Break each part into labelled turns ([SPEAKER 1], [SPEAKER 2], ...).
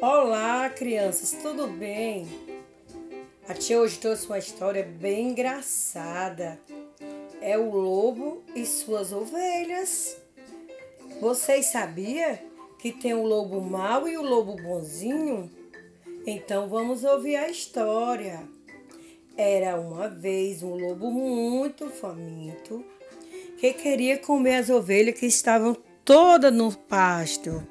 [SPEAKER 1] Olá, crianças, tudo bem? A tia hoje trouxe uma história bem engraçada. É o lobo e suas ovelhas. Vocês sabiam que tem o lobo mau e o lobo bonzinho? Então vamos ouvir a história. Era uma vez um lobo muito faminto que queria comer as ovelhas que estavam todas no pasto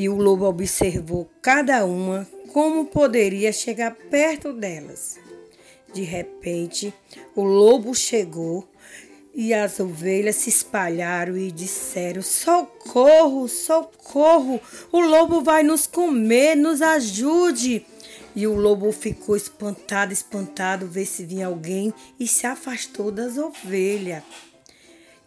[SPEAKER 1] e o lobo observou cada uma como poderia chegar perto delas. De repente, o lobo chegou e as ovelhas se espalharam e disseram: Socorro, socorro! O lobo vai nos comer, nos ajude! E o lobo ficou espantado, espantado, ver se vinha alguém e se afastou das ovelhas.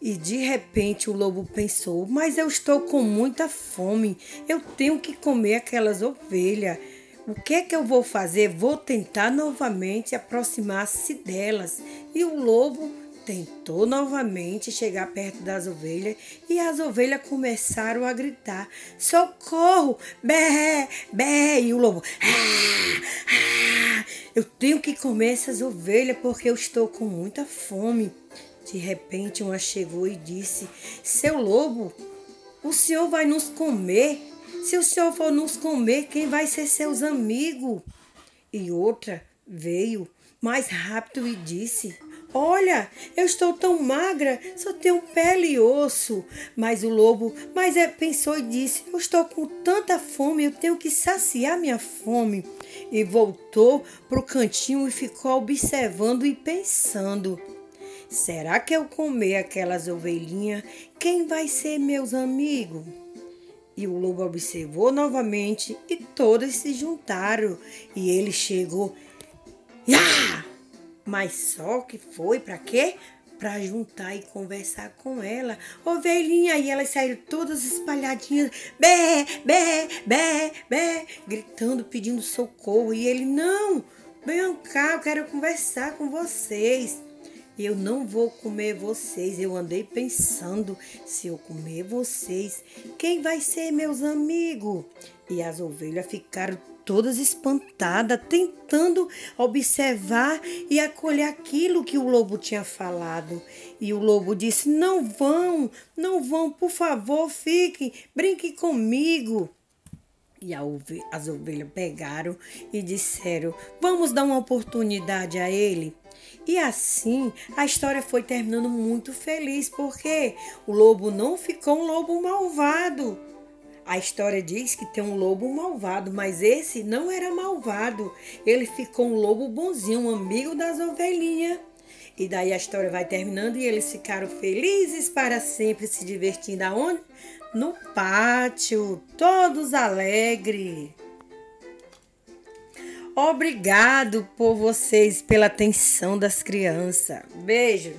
[SPEAKER 1] E de repente o lobo pensou: Mas eu estou com muita fome, eu tenho que comer aquelas ovelhas. O que é que eu vou fazer? Vou tentar novamente aproximar-se delas. E o lobo tentou novamente chegar perto das ovelhas e as ovelhas começaram a gritar: Socorro! Bé! Bé! E o lobo: ah, ah, Eu tenho que comer essas ovelhas porque eu estou com muita fome. De repente, uma chegou e disse: Seu lobo, o senhor vai nos comer? Se o senhor for nos comer, quem vai ser seus amigos? E outra veio mais rápido e disse: Olha, eu estou tão magra, só tenho pele e osso. Mas o lobo, mas é, pensou e disse: Eu estou com tanta fome, eu tenho que saciar minha fome. E voltou para o cantinho e ficou observando e pensando. Será que eu comer aquelas ovelhinhas, quem vai ser meus amigos? E o lobo observou novamente e todas se juntaram. E ele chegou. Ah! Mas só que foi para quê? Para juntar e conversar com ela. Ovelhinha, e elas saíram todas espalhadinhas, bé, bé, bé, bé, gritando, pedindo socorro. E ele, não, venham cá, eu quero conversar com vocês. Eu não vou comer vocês. Eu andei pensando: se eu comer vocês, quem vai ser meus amigos? E as ovelhas ficaram todas espantadas, tentando observar e acolher aquilo que o lobo tinha falado. E o lobo disse: Não vão, não vão, por favor, fiquem, brinquem comigo. E as ovelhas pegaram e disseram: Vamos dar uma oportunidade a ele. E assim a história foi terminando muito feliz, porque o lobo não ficou um lobo malvado. A história diz que tem um lobo malvado, mas esse não era malvado. Ele ficou um lobo bonzinho, um amigo das ovelhinhas. E daí a história vai terminando e eles ficaram felizes para sempre, se divertindo aonde? no pátio, todos alegres. Obrigado por vocês, pela atenção das crianças. Beijo.